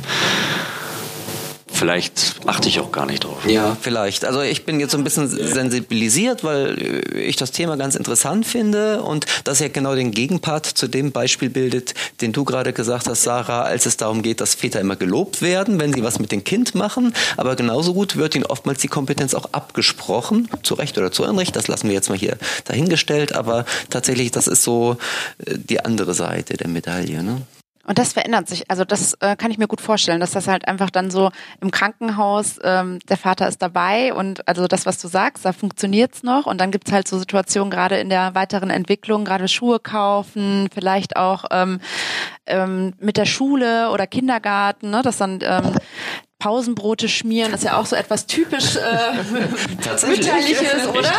Vielleicht achte ich auch gar nicht drauf. Ja, vielleicht. Also ich bin jetzt so ein bisschen sensibilisiert, weil ich das Thema ganz interessant finde und das ja genau den Gegenpart zu dem Beispiel bildet, den du gerade gesagt hast, Sarah, als es darum geht, dass Väter immer gelobt werden, wenn sie was mit dem Kind machen. Aber genauso gut wird ihnen oftmals die Kompetenz auch abgesprochen, zu Recht oder zu Unrecht. Das lassen wir jetzt mal hier dahingestellt. Aber tatsächlich, das ist so äh, die andere Seite der Medaille. Ne? Und das verändert sich. Also das äh, kann ich mir gut vorstellen, dass das halt einfach dann so im Krankenhaus, ähm, der Vater ist dabei und also das, was du sagst, da funktioniert's noch. Und dann gibt's halt so Situationen, gerade in der weiteren Entwicklung, gerade Schuhe kaufen, vielleicht auch ähm, ähm, mit der Schule oder Kindergarten, ne, dass dann ähm, Pausenbrote schmieren, ist ja auch so etwas typisch äh, mütterliches, oder?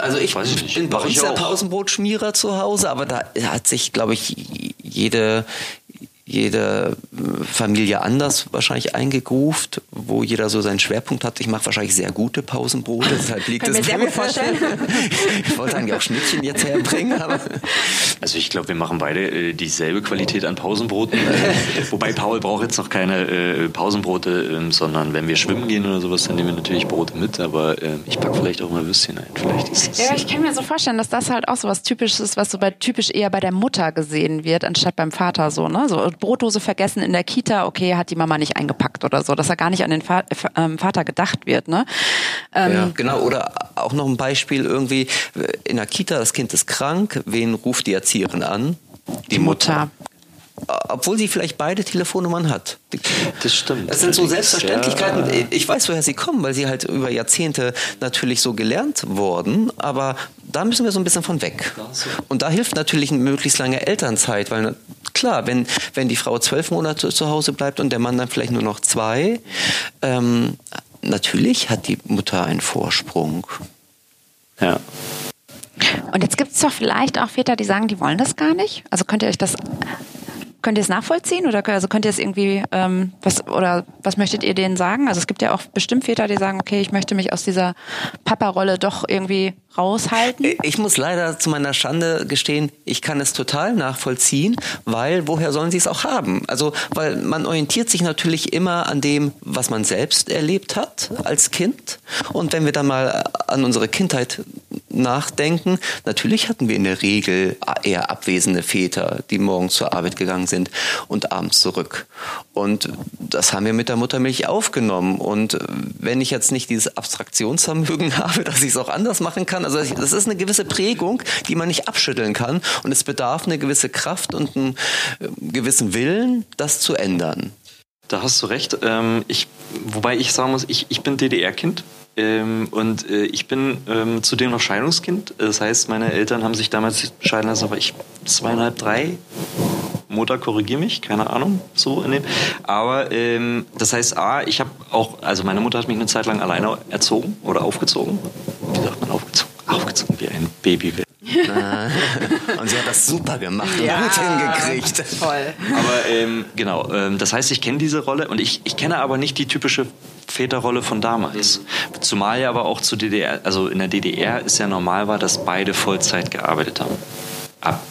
Also ich, ich bin bei uns der Pausenbrotschmierer zu Hause, aber da hat sich, glaube ich, jede, jede Familie anders wahrscheinlich eingegruft, wo jeder so seinen Schwerpunkt hat. Ich mache wahrscheinlich sehr gute Pausenbrote, deshalb liegt es sehr gut vorstellen. ich wollte eigentlich auch Schnittchen jetzt herbringen. Aber also ich glaube, wir machen beide äh, dieselbe Qualität an Pausenbroten. Wobei Paul braucht jetzt noch keine äh, Pausenbrote, äh, sondern wenn wir schwimmen gehen oder sowas, dann nehmen wir natürlich Brote mit. Aber äh, ich packe vielleicht auch mal Würstchen ein. Vielleicht ist das, ja, ich kann mir so vorstellen, dass das halt auch so was Typisches ist, was so bei typisch eher bei der Mutter gesehen wird, anstatt beim Vater so. Ne? So Brotdose vergessen in der Kita, okay, hat die Mama nicht eingepackt oder so, dass er gar nicht an den ähm, Vater gedacht wird. Ne? Ähm, ja, genau. Oder auch noch ein Beispiel irgendwie in der Kita, das Kind ist krank, wen ruft die Erzieherin an? Die Mutter. Obwohl sie vielleicht beide Telefonnummern hat. Das stimmt. Das sind so Selbstverständlichkeiten. Ja. Ich weiß, woher sie kommen, weil sie halt über Jahrzehnte natürlich so gelernt wurden, aber da müssen wir so ein bisschen von weg. Und da hilft natürlich eine möglichst lange Elternzeit, weil klar, wenn, wenn die Frau zwölf Monate zu Hause bleibt und der Mann dann vielleicht nur noch zwei, ähm, natürlich hat die Mutter einen Vorsprung. Ja. Und jetzt gibt es doch vielleicht auch Väter, die sagen, die wollen das gar nicht. Also könnt ihr euch das Könnt ihr es nachvollziehen oder also könnt ihr es irgendwie ähm, was oder was möchtet ihr denen sagen? Also es gibt ja auch bestimmt Väter, die sagen, okay, ich möchte mich aus dieser Papa-Rolle doch irgendwie raushalten. Ich muss leider zu meiner Schande gestehen, ich kann es total nachvollziehen, weil woher sollen sie es auch haben? Also weil man orientiert sich natürlich immer an dem, was man selbst erlebt hat als Kind. Und wenn wir dann mal an unsere Kindheit nachdenken, natürlich hatten wir in der Regel eher abwesende Väter, die morgens zur Arbeit gegangen sind und abends zurück. Und das haben wir mit der Muttermilch aufgenommen. Und wenn ich jetzt nicht dieses Abstraktionsvermögen habe, dass ich es auch anders machen kann, also das ist eine gewisse Prägung, die man nicht abschütteln kann. Und es bedarf eine gewisse Kraft und einen äh, gewissen Willen, das zu ändern. Da hast du recht. Ähm, ich, wobei ich sagen muss, ich, ich bin DDR-Kind. Ähm, und äh, ich bin ähm, zudem noch Scheidungskind. Das heißt, meine Eltern haben sich damals scheiden lassen, aber ich zweieinhalb, drei. Mutter, korrigiere mich, keine Ahnung, so in dem. Aber ähm, das heißt, A, ich habe auch, also meine Mutter hat mich eine Zeit lang alleine erzogen oder aufgezogen. Wie sagt man aufgezogen? Aufgezogen wie ein Baby will. Und sie hat das super gemacht und ja, gut hingekriegt. Toll. Aber ähm, genau, ähm, das heißt, ich kenne diese Rolle und ich, ich kenne aber nicht die typische Väterrolle von damals. Zumal ja aber auch zu DDR, also in der DDR ist ja normal war, dass beide Vollzeit gearbeitet haben. Ab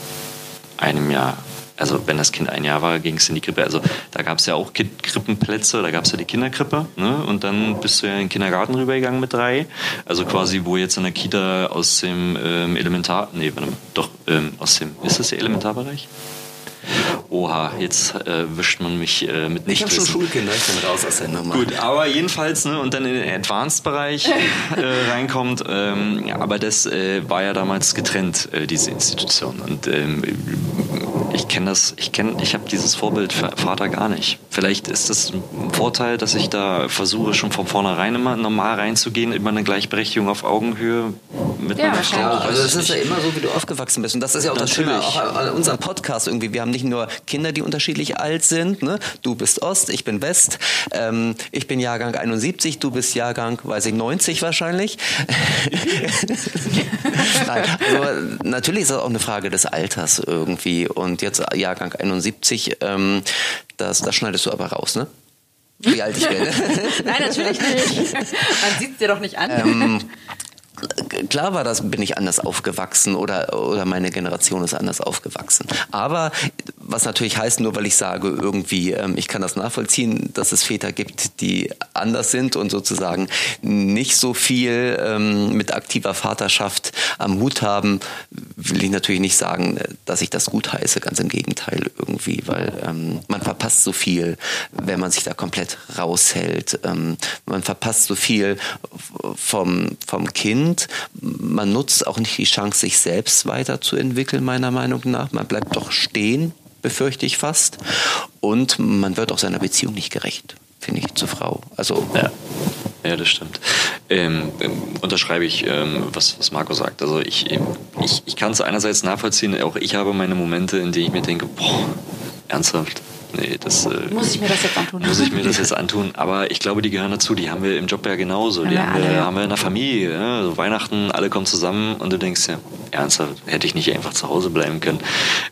einem Jahr. Also wenn das Kind ein Jahr war, ging es in die Krippe. Also da gab es ja auch Krippenplätze, da gab es ja die Kinderkrippe. Ne? Und dann bist du ja in den Kindergarten rübergegangen mit drei. Also quasi, wo jetzt in der Kita aus dem ähm, Elementar... Nee, warte mal, doch, ähm, aus dem... Ist das der Elementarbereich? Oha, jetzt äh, wischt man mich äh, mit nicht. Ich habe schon Schulkinder, ich bin raus aus der Nummer. Gut, aber jedenfalls, ne, und dann in den Advanced-Bereich äh, reinkommt. Ähm, aber das äh, war ja damals getrennt, äh, diese Institution. Und ähm, ich kenne das, ich kenne, ich habe dieses Vorbild Vater gar nicht. Vielleicht ist das ein Vorteil, dass ich da versuche, schon von vornherein immer normal reinzugehen, immer eine Gleichberechtigung auf Augenhöhe mit ja, meiner Frau. Also das ist ja immer so, wie du aufgewachsen bist. Und das ist ja auch Natürlich. das Schöne auch an unserem Podcast irgendwie. Wir haben nicht nur Kinder, die unterschiedlich alt sind. Ne? Du bist Ost, ich bin West. Ähm, ich bin Jahrgang 71, du bist Jahrgang, weiß ich, 90 wahrscheinlich. Nein, also natürlich ist das auch eine Frage des Alters irgendwie. Und jetzt Jahrgang 71, ähm, das, das schneidest du aber raus, ne? Wie alt ich bin. Nein, natürlich nicht. Man sieht es dir doch nicht an. Ähm, klar war das, bin ich anders aufgewachsen oder, oder meine Generation ist anders aufgewachsen. Aber was natürlich heißt, nur weil ich sage, irgendwie, ähm, ich kann das nachvollziehen, dass es Väter gibt, die anders sind und sozusagen nicht so viel ähm, mit aktiver Vaterschaft am Hut haben, will ich natürlich nicht sagen, dass ich das gut heiße, ganz im Gegenteil irgendwie, weil ähm, man verpasst so viel, wenn man sich da komplett raushält. Ähm, man verpasst so viel vom, vom Kind. Man nutzt auch nicht die Chance, sich selbst weiterzuentwickeln, meiner Meinung nach. Man bleibt doch stehen, befürchte ich fast. Und man wird auch seiner Beziehung nicht gerecht, finde ich, zur Frau. Also ja. Ja, das stimmt. Ähm, ähm, unterschreibe ich, ähm, was, was Marco sagt. Also ich, ich, ich kann es einerseits nachvollziehen, auch ich habe meine Momente, in denen ich mir denke, boah, ernsthaft, nee, das äh, muss ich mir das jetzt antun. Muss ich mir das jetzt antun. Aber ich glaube, die gehören dazu. Die haben wir im Job ja genauso. Die haben, wir, haben wir in der Familie. Ja? Also Weihnachten, alle kommen zusammen und du denkst ja, ernsthaft, hätte ich nicht einfach zu Hause bleiben können.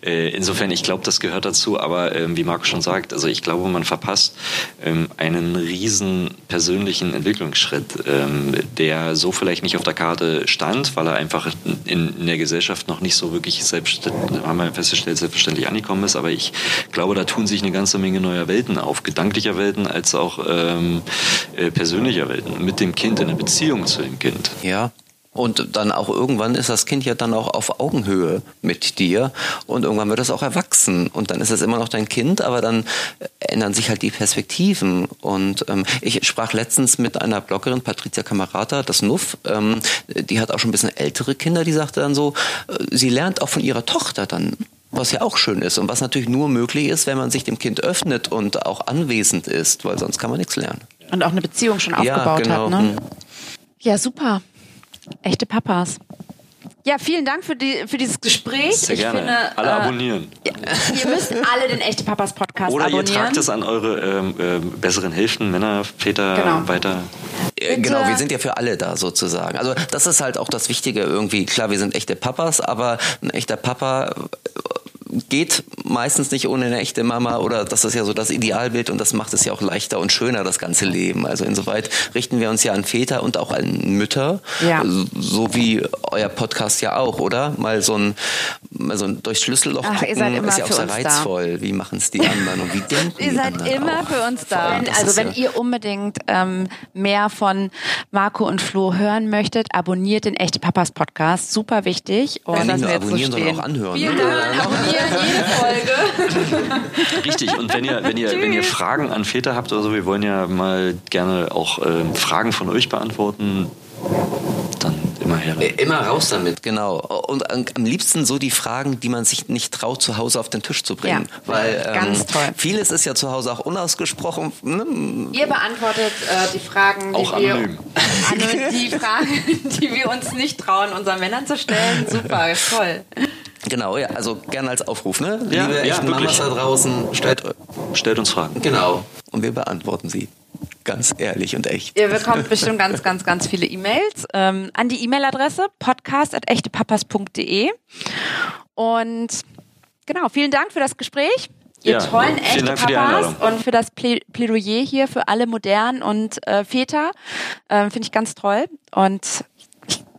Äh, insofern, ich glaube, das gehört dazu. Aber ähm, wie Marco schon sagt, also ich glaube, man verpasst ähm, einen riesen persönlichen Entwicklungsschritt, ähm, der so vielleicht nicht auf der Karte stand, weil er einfach in, in der Gesellschaft noch nicht so wirklich selbstständig, haben wir festgestellt, selbstverständlich angekommen ist. Aber ich glaube, da tun sich eine ganze Menge neuer Welten auf, gedanklicher Welten als auch ähm, äh, persönlicher Welten, mit dem Kind, in der Beziehung zu dem Kind. Ja, und dann auch irgendwann ist das Kind ja dann auch auf Augenhöhe mit dir und irgendwann wird es auch erwachsen und dann ist es immer noch dein Kind, aber dann ändern sich halt die Perspektiven. Und ähm, ich sprach letztens mit einer Bloggerin, Patricia Camarata, das Nuff, ähm, die hat auch schon ein bisschen ältere Kinder, die sagte dann so, äh, sie lernt auch von ihrer Tochter dann was ja auch schön ist und was natürlich nur möglich ist, wenn man sich dem Kind öffnet und auch anwesend ist, weil sonst kann man nichts lernen. Und auch eine Beziehung schon aufgebaut ja, genau. hat. Ne? Mhm. Ja, super. Echte Papas. Ja, vielen Dank für, die, für dieses Gespräch. Sehr ich gerne. Finde, Alle äh, abonnieren. Ja, ihr müsst alle den Echte Papas Podcast Oder abonnieren. ihr tragt es an eure ähm, ähm, besseren Hälften, Männer, Väter Genau. weiter. Äh, Genau, wir sind ja für alle da sozusagen. Also das ist halt auch das Wichtige irgendwie. Klar, wir sind echte Papas, aber ein echter Papa äh, geht meistens nicht ohne eine echte Mama oder das ist ja so das Idealbild und das macht es ja auch leichter und schöner, das ganze Leben. Also insoweit richten wir uns ja an Väter und auch an Mütter, Ja. so- so wie euer Podcast ja auch, oder? Mal so ein, mal so ein durchs Schlüsselloch Ach, ihr gucken, seid ist ja auch sehr uns da. reizvoll. Wie machen es die anderen und wie denken Ihr die seid anderen immer auch. für uns da. allem, Also wenn ja- ihr unbedingt ähm, mehr von Marco und Flo hören möchtet, abonniert den Echte Papas Podcast. Super wichtig. Und ja, nicht nur wir jetzt so abonnieren, sondern auch anhören. Vielen ne? Abonnieren jede Folge. Richtig, und wenn ihr, wenn ihr, wenn ihr Fragen an Väter habt oder so, wir wollen ja mal gerne auch ähm, Fragen von euch beantworten, dann immer her. Äh, Immer raus damit, genau. Und am liebsten so die Fragen, die man sich nicht traut, zu Hause auf den Tisch zu bringen. Ja, Weil ähm, ganz toll. vieles ist ja zu Hause auch unausgesprochen. Ne? Ihr beantwortet äh, die Fragen, die Auch wir. Anonym, die Fragen, die wir uns nicht trauen, unseren Männern zu stellen. Super, toll. Genau, ja, also gerne als Aufruf, ne? Ja, Liebe ja, echten wirklich. Mamas da draußen, stellt Stellt uns Fragen. Genau. Und wir beantworten sie. Ganz ehrlich und echt. Ihr bekommt bestimmt ganz, ganz, ganz viele E-Mails ähm, an die E-Mail-Adresse podcast.echtepapas.de. Und genau, vielen Dank für das Gespräch. Ihr Ja, tollen vielen echte Dank für die Papas Einladung. und für das Plä- Plädoyer hier für alle modernen und äh, Väter. Ähm, Finde ich ganz toll. Und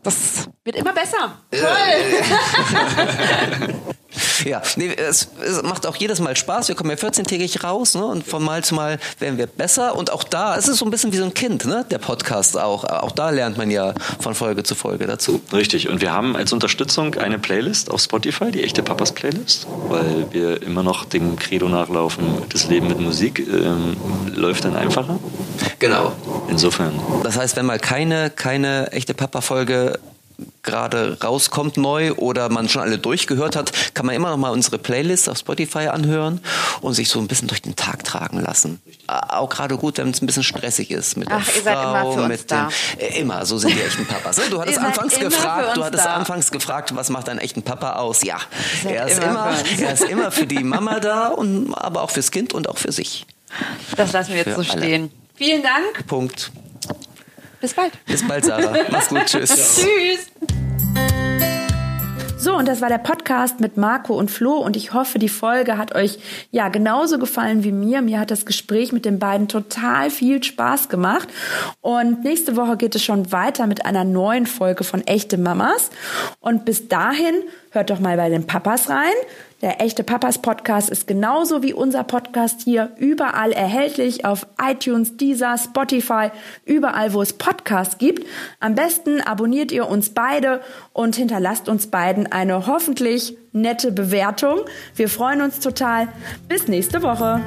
das wird immer besser. Ja, nee, es, es macht auch jedes Mal Spaß. Wir kommen ja 14-tägig raus ne? und von Mal zu Mal werden wir besser. Und auch da, es ist so ein bisschen wie so ein Kind, ne? der Podcast auch. Auch da lernt man ja von Folge zu Folge dazu. Richtig, und wir haben als Unterstützung eine Playlist auf Spotify, die echte Papas Playlist, weil wir immer noch dem Credo nachlaufen, das Leben mit Musik ähm, läuft dann einfacher. Genau. Insofern, Das heißt, wenn mal keine, keine echte Papa-Folge gerade rauskommt neu oder man schon alle durchgehört hat, kann man immer noch mal unsere Playlist auf Spotify anhören und sich so ein bisschen durch den Tag tragen lassen. Äh, Auch gerade gut, wenn es ein bisschen stressig ist mit der Ach, ihr seid Frau, immer für uns mit da. dem, äh, immer, so sind die echten Papas. ne? Du hattest seid anfangs gefragt, du hattest da. anfangs gefragt, was macht einen echten Papa aus? Ja, seid er ist immer immer, er ist immer für die Mama da und aber auch fürs Kind und auch für sich. Das lassen wir jetzt Für so alle. stehen. Vielen Dank. Punkt. Bis bald. Bis bald, Sarah. Mach's gut. Tschüss. Tschüss. So, und das war der Podcast mit Marco und Flo und ich hoffe, die Folge hat euch ja genauso gefallen wie mir. Mir hat das Gespräch mit den beiden total viel Spaß gemacht und nächste Woche geht es schon weiter mit einer neuen Folge von Echte Mamas und bis dahin hört doch mal bei den Papas rein. Der echte Papas Podcast ist genauso wie unser Podcast hier überall erhältlich auf iTunes, Deezer, Spotify, überall wo es Podcasts gibt. Am besten abonniert ihr uns beide und hinterlasst uns beiden eine hoffentlich nette Bewertung. Wir freuen uns total. Bis nächste Woche.